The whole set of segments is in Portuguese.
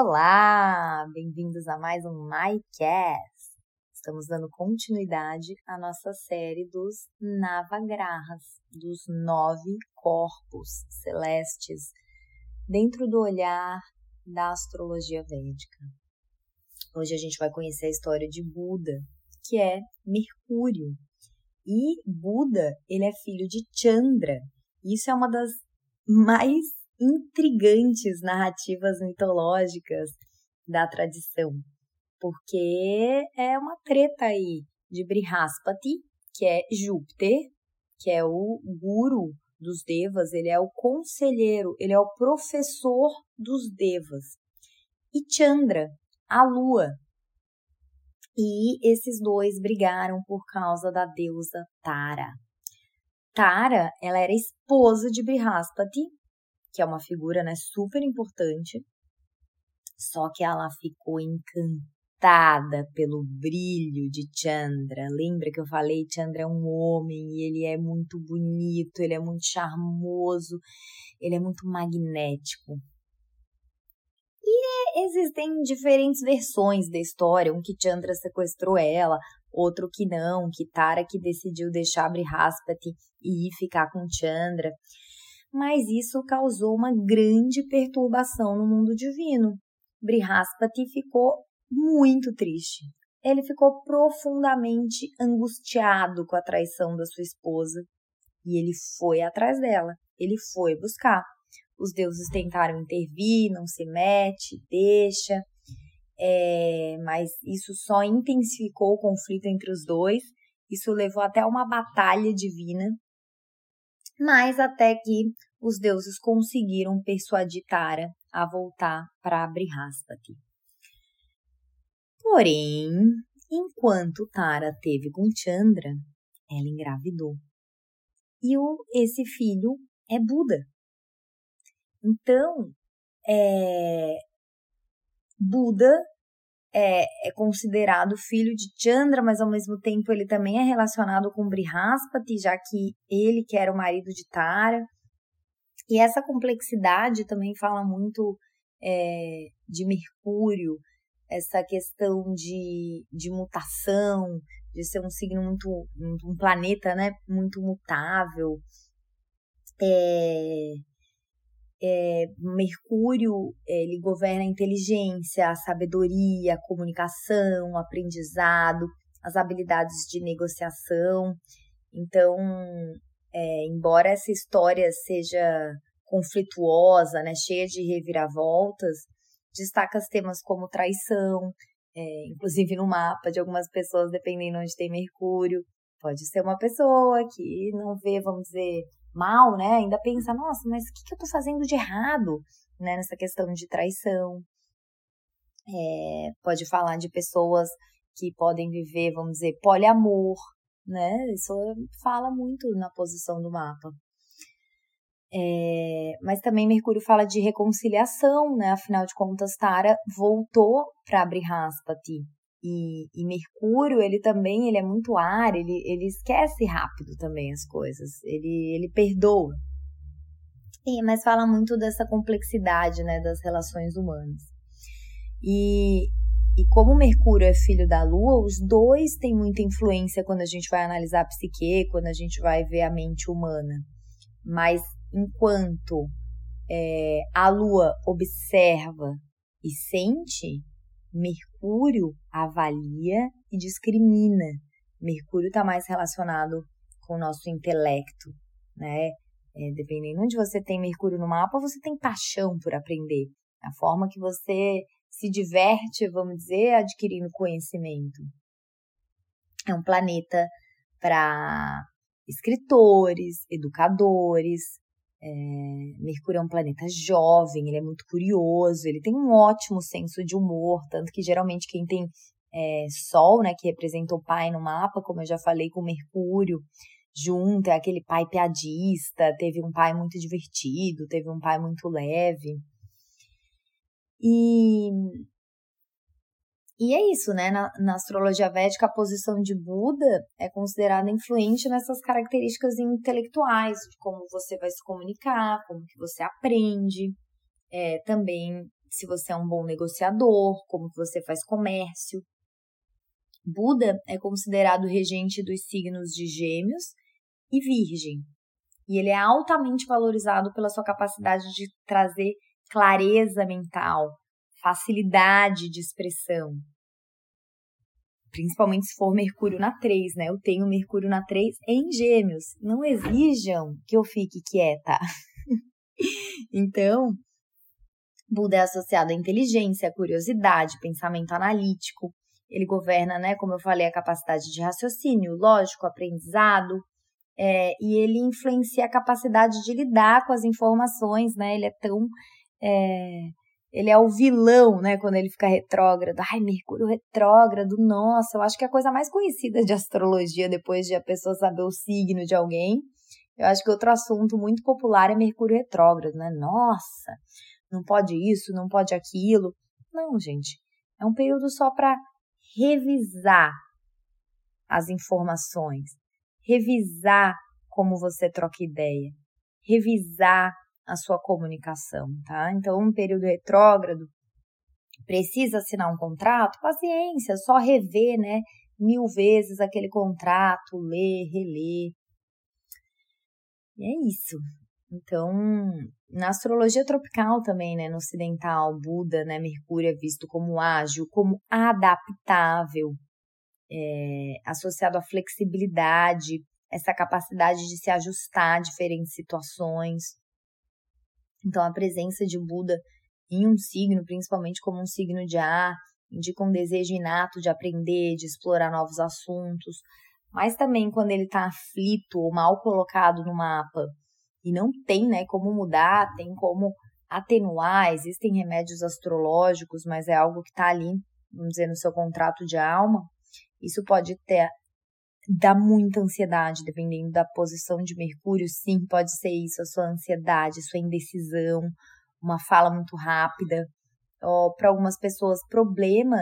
Olá, bem-vindos a mais um MyCast. Estamos dando continuidade à nossa série dos Navagrahas, dos nove corpos celestes, dentro do olhar da astrologia védica. Hoje a gente vai conhecer a história de Buda, que é Mercúrio. E Buda, ele é filho de Chandra. Isso é uma das mais intrigantes narrativas mitológicas da tradição, porque é uma treta aí de Brihaspati, que é Júpiter, que é o guru dos devas, ele é o conselheiro, ele é o professor dos devas. E Chandra, a lua. E esses dois brigaram por causa da deusa Tara. Tara, ela era esposa de Brihaspati, que é uma figura né, super importante, só que ela ficou encantada pelo brilho de Chandra. Lembra que eu falei, Chandra é um homem e ele é muito bonito, ele é muito charmoso, ele é muito magnético. E existem diferentes versões da história, um que Chandra sequestrou ela, outro que não, que Tara que decidiu deixar Brihaspati e ir ficar com Chandra mas isso causou uma grande perturbação no mundo divino. Brihaspati ficou muito triste. Ele ficou profundamente angustiado com a traição da sua esposa e ele foi atrás dela. Ele foi buscar. Os deuses tentaram intervir, não se mete, deixa, é, mas isso só intensificou o conflito entre os dois. Isso levou até uma batalha divina mas até que os deuses conseguiram persuadir Tara a voltar para Brihaspati. Porém, enquanto Tara teve com Chandra, ela engravidou. E o, esse filho é Buda. Então, é, Buda é, é, considerado filho de Chandra, mas ao mesmo tempo ele também é relacionado com Brihaspati, já que ele que era o marido de Tara. E essa complexidade também fala muito é, de Mercúrio, essa questão de, de mutação, de ser um signo muito, um planeta, né, muito mutável. É, é, Mercúrio ele governa a inteligência, a sabedoria, a comunicação, o aprendizado, as habilidades de negociação. Então, é, embora essa história seja conflituosa, né, cheia de reviravoltas, destaca temas como traição, é, inclusive no mapa de algumas pessoas, dependendo onde tem Mercúrio. Pode ser uma pessoa que não vê, vamos dizer, mal, né, ainda pensa, nossa, mas o que, que eu tô fazendo de errado, né, nessa questão de traição. É, pode falar de pessoas que podem viver, vamos dizer, poliamor, né, isso fala muito na posição do mapa. É, mas também Mercúrio fala de reconciliação, né? Afinal de contas, Tara voltou para Brihaspati, e, e, Mercúrio, ele também, ele é muito ar, ele, ele esquece rápido também as coisas, ele, ele perdoa. E, mas fala muito dessa complexidade, né, das relações humanas. E, e como Mercúrio é filho da Lua, os dois têm muita influência quando a gente vai analisar a psique, quando a gente vai ver a mente humana. Mas enquanto é, a Lua observa e sente, Mercúrio avalia e discrimina. Mercúrio está mais relacionado com o nosso intelecto, né? É, dependendo onde você tem Mercúrio no mapa, você tem paixão por aprender. A forma que você se diverte, vamos dizer, adquirindo conhecimento. É um planeta para escritores, educadores, é, Mercúrio é um planeta jovem, ele é muito curioso, ele tem um ótimo senso de humor, tanto que geralmente quem tem é, Sol, né, que representa o pai no mapa, como eu já falei com Mercúrio, junto, é aquele pai piadista, teve um pai muito divertido, teve um pai muito leve. E e é isso, né? Na, na, astrologia védica, a posição de Buda é considerada influente nessas características intelectuais, de como você vai se comunicar, como que você aprende. É, também se você é um bom negociador, como que você faz comércio. Buda é considerado regente dos signos de Gêmeos e Virgem. E ele é altamente valorizado pela sua capacidade de trazer clareza mental, facilidade de expressão. Principalmente se for Mercúrio na 3, né? Eu tenho Mercúrio na 3 em Gêmeos. Não exijam que eu fique quieta. então, Buda é associado à inteligência, à curiosidade, pensamento analítico. Ele governa, né, como eu falei, a capacidade de raciocínio, lógico, aprendizado, é, e ele influencia a capacidade de lidar com as informações, né? Ele é tão. É, ele é o vilão, né? Quando ele fica retrógrado. Ai, Mercúrio retrógrado, nossa, eu acho que é a coisa mais conhecida de astrologia depois de a pessoa saber o signo de alguém. Eu acho que outro assunto muito popular é Mercúrio retrógrado, né? Nossa, não pode isso, não pode aquilo. Não, gente. É um período só para revisar as informações, revisar como você troca ideia, revisar a sua comunicação, tá? Então, um período retrógrado, precisa assinar um contrato? Paciência, só rever, né? Mil vezes aquele contrato, ler, reler. E é isso. Então, na astrologia tropical também, né, no ocidental, Buda, né, Mercúrio é visto como ágil, como adaptável, é, associado à flexibilidade, essa capacidade de se ajustar a diferentes situações. Então, a presença de Buda em um signo, principalmente como um signo de ar, indica um desejo inato de aprender, de explorar novos assuntos, mas também quando ele está aflito ou mal colocado no mapa e não tem né, como mudar, tem como atenuar, existem remédios astrológicos, mas é algo que está ali, vamos dizer, no seu contrato de alma, isso pode ter dar muita ansiedade, dependendo da posição de Mercúrio, sim, pode ser isso, a sua ansiedade, sua indecisão, uma fala muito rápida, ou para algumas pessoas, problema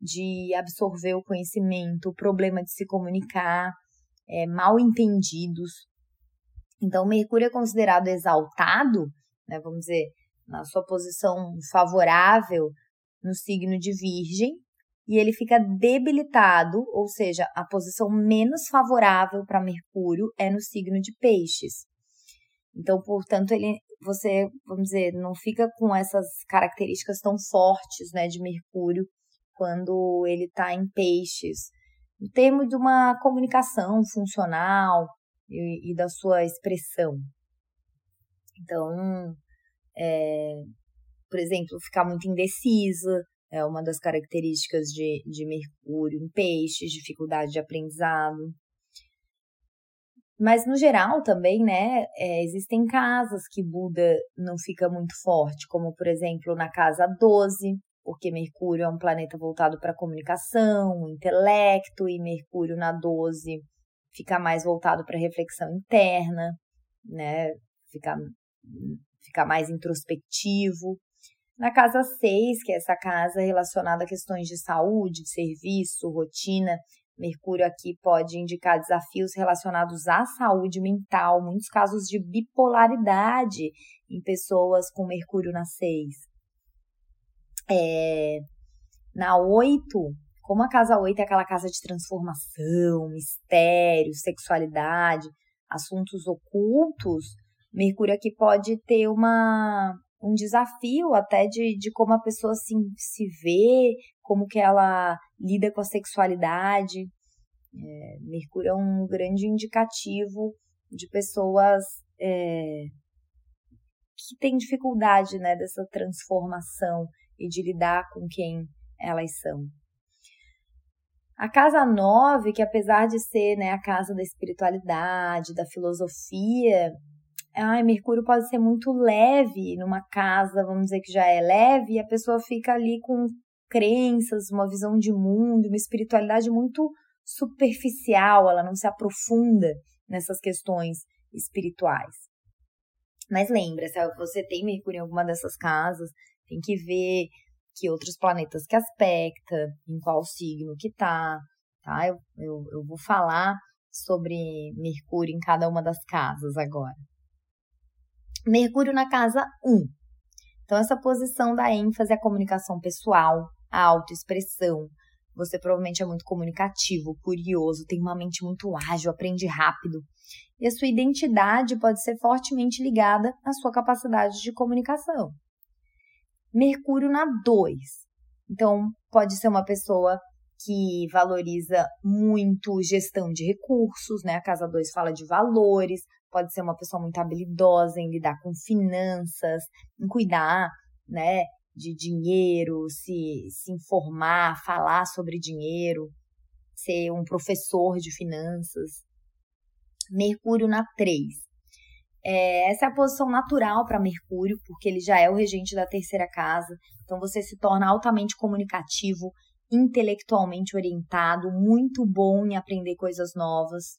de absorver o conhecimento, problema de se comunicar, é, mal entendidos. Então, Mercúrio é considerado exaltado, né, vamos dizer, na sua posição favorável no signo de Virgem, e ele fica debilitado, ou seja, a posição menos favorável para Mercúrio é no signo de Peixes. Então, portanto, ele você, vamos dizer, não fica com essas características tão fortes, né, de Mercúrio quando ele está em Peixes. No termo de uma comunicação funcional e, e da sua expressão. Então, é, por exemplo, ficar muito indecisa, é uma das características de, de Mercúrio em peixes, dificuldade de aprendizado. Mas no geral também, né, é, existem casas que Buda não fica muito forte, como por exemplo na casa 12, porque Mercúrio é um planeta voltado para comunicação, intelecto, e Mercúrio na 12 fica mais voltado para reflexão interna, né, fica, fica mais introspectivo. Na casa 6, que é essa casa relacionada a questões de saúde, serviço, rotina, Mercúrio aqui pode indicar desafios relacionados à saúde mental, muitos casos de bipolaridade em pessoas com Mercúrio na 6. É, na 8, como a casa 8 é aquela casa de transformação, mistério, sexualidade, assuntos ocultos, Mercúrio aqui pode ter uma um desafio até de, de como a pessoa se, se vê, como que ela lida com a sexualidade. É, Mercúrio é um grande indicativo de pessoas é, que têm dificuldade né, dessa transformação e de lidar com quem elas são. A casa 9, que apesar de ser né, a casa da espiritualidade, da filosofia, ai, Mercúrio pode ser muito leve numa casa, vamos dizer que já é leve, e a pessoa fica ali com crenças, uma visão de mundo, uma espiritualidade muito superficial, ela não se aprofunda nessas questões espirituais. Mas lembra, se você tem Mercúrio em alguma dessas casas, tem que ver que outros planetas que aspecta, em qual signo que tá, tá? Eu, eu, eu vou falar sobre Mercúrio em cada uma das casas agora. Mercúrio na casa 1. Então, essa posição dá ênfase à comunicação pessoal, à autoexpressão. Você provavelmente é muito comunicativo, curioso, tem uma mente muito ágil, aprende rápido. E a sua identidade pode ser fortemente ligada à sua capacidade de comunicação. Mercúrio na 2. Então, pode ser uma pessoa que valoriza muito gestão de recursos, né? A casa 2 fala de valores, pode ser uma pessoa muito habilidosa em lidar com finanças, em cuidar, né, de dinheiro, se, se informar, falar sobre dinheiro, ser um professor de finanças. Mercúrio na 3. É, essa é a posição natural para Mercúrio, porque ele já é o regente da terceira casa. Então você se torna altamente comunicativo, intelectualmente orientado, muito bom em aprender coisas novas.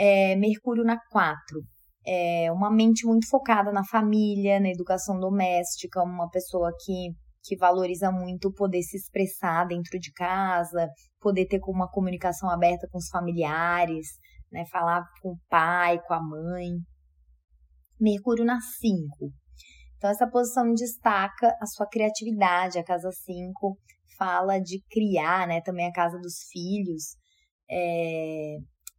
É, Mercúrio na 4. É uma mente muito focada na família, na educação doméstica, uma pessoa que, que valoriza muito poder se expressar dentro de casa, poder ter uma comunicação aberta com os familiares, né, falar com o pai, com a mãe. Mercúrio na 5. Então, essa posição destaca a sua criatividade. A casa 5 fala de criar, né? Também a casa dos filhos. É,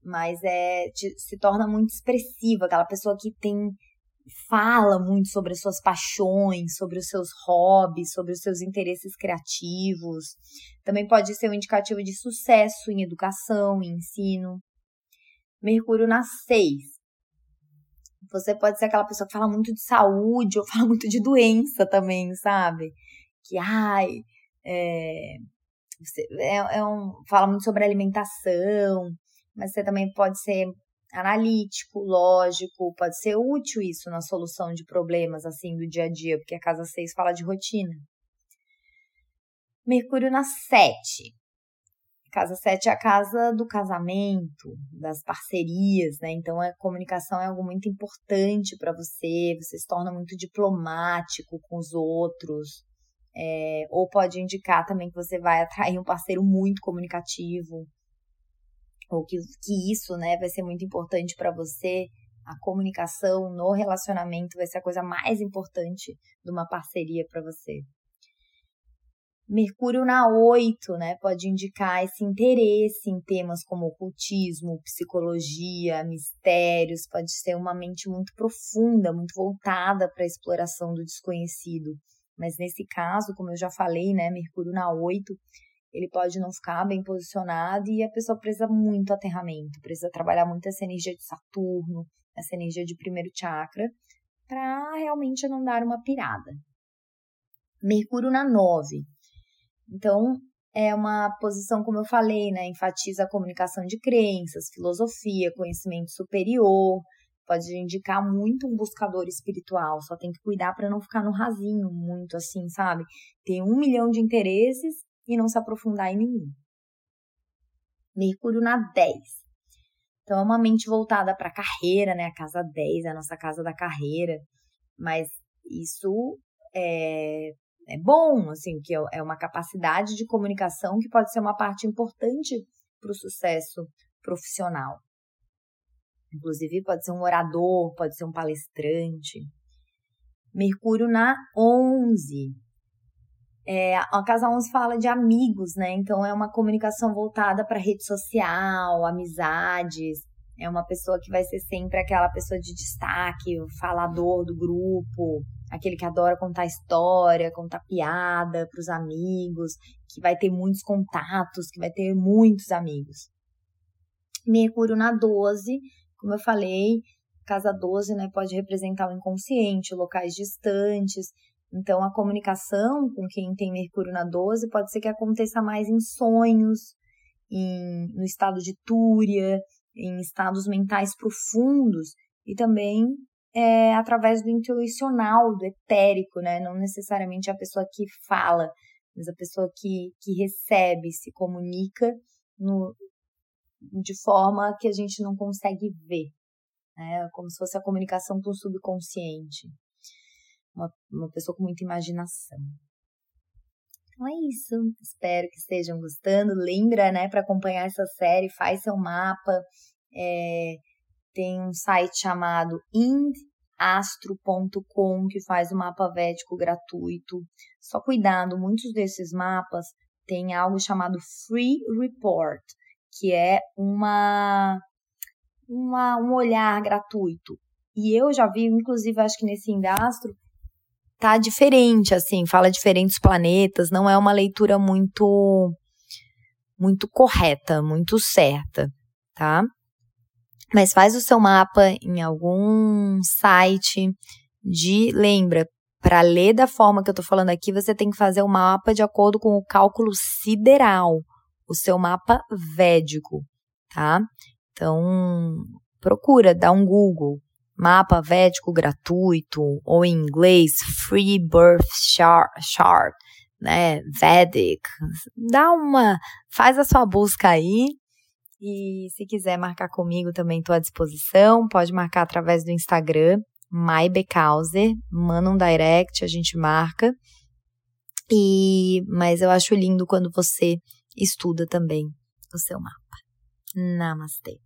mas é, se torna muito expressiva, aquela pessoa que tem fala muito sobre as suas paixões, sobre os seus hobbies, sobre os seus interesses criativos. Também pode ser um indicativo de sucesso em educação, em ensino. Mercúrio na 6. Você pode ser aquela pessoa que fala muito de saúde ou fala muito de doença também, sabe? Que, ai, é, é, é um, fala muito sobre alimentação, mas você também pode ser analítico, lógico, pode ser útil isso na solução de problemas assim do dia a dia, porque a casa 6 fala de rotina. Mercúrio na 7. Casa 7 é a casa do casamento, das parcerias, né? Então a comunicação é algo muito importante para você, você se torna muito diplomático com os outros. É, ou pode indicar também que você vai atrair um parceiro muito comunicativo, ou que, que isso né, vai ser muito importante para você. A comunicação no relacionamento vai ser a coisa mais importante de uma parceria para você. Mercúrio na 8, né, pode indicar esse interesse em temas como ocultismo, psicologia, mistérios, pode ser uma mente muito profunda, muito voltada para a exploração do desconhecido. Mas nesse caso, como eu já falei, né, Mercúrio na 8, ele pode não ficar bem posicionado e a pessoa precisa muito aterramento, precisa trabalhar muito essa energia de Saturno, essa energia de primeiro chakra, para realmente não dar uma pirada. Mercúrio na 9. Então, é uma posição, como eu falei, né? Enfatiza a comunicação de crenças, filosofia, conhecimento superior. Pode indicar muito um buscador espiritual, só tem que cuidar para não ficar no rasinho, muito assim, sabe? Tem um milhão de interesses e não se aprofundar em nenhum. Mercúrio na 10. Então é uma mente voltada para a carreira, né? A casa 10 é a nossa casa da carreira. Mas isso é, é bom, assim, que é uma capacidade de comunicação que pode ser uma parte importante para o sucesso profissional. Inclusive, pode ser um orador, pode ser um palestrante. Mercúrio na 11. É, a Casa 11 fala de amigos, né? Então, é uma comunicação voltada para rede social, amizades. É uma pessoa que vai ser sempre aquela pessoa de destaque, o falador do grupo, aquele que adora contar história, contar piada para os amigos, que vai ter muitos contatos, que vai ter muitos amigos. Mercúrio na 12, como eu falei, casa 12 né, pode representar o inconsciente, locais distantes. Então, a comunicação com quem tem Mercúrio na 12 pode ser que aconteça mais em sonhos, em, no estado de túria, em estados mentais profundos e também é, através do intuicional, do etérico, né? Não necessariamente a pessoa que fala, mas a pessoa que, que recebe, se comunica no, de forma que a gente não consegue ver, né? Como se fosse a comunicação com o subconsciente. Uma, uma pessoa com muita imaginação. Então é isso. Espero que estejam gostando. Lembra, né, para acompanhar essa série, faz seu mapa. É, tem um site chamado Ind astro.com que faz o mapa védico gratuito. Só cuidado, muitos desses mapas têm algo chamado Free Report, que é uma, uma um olhar gratuito. E eu já vi, inclusive, acho que nesse Indastro, tá diferente, assim, fala diferentes planetas, não é uma leitura muito muito correta, muito certa, tá? Mas faz o seu mapa em algum site de, lembra, para ler da forma que eu tô falando aqui, você tem que fazer o mapa de acordo com o cálculo sideral, o seu mapa védico, tá? Então, procura, dá um Google, mapa védico gratuito, ou em inglês, Free Birth Chart, né, Vedic. Dá uma, faz a sua busca aí. E se quiser marcar comigo também estou à disposição. Pode marcar através do Instagram, MyBecauser. Manda um direct, a gente marca. E, mas eu acho lindo quando você estuda também o seu mapa. Namastê.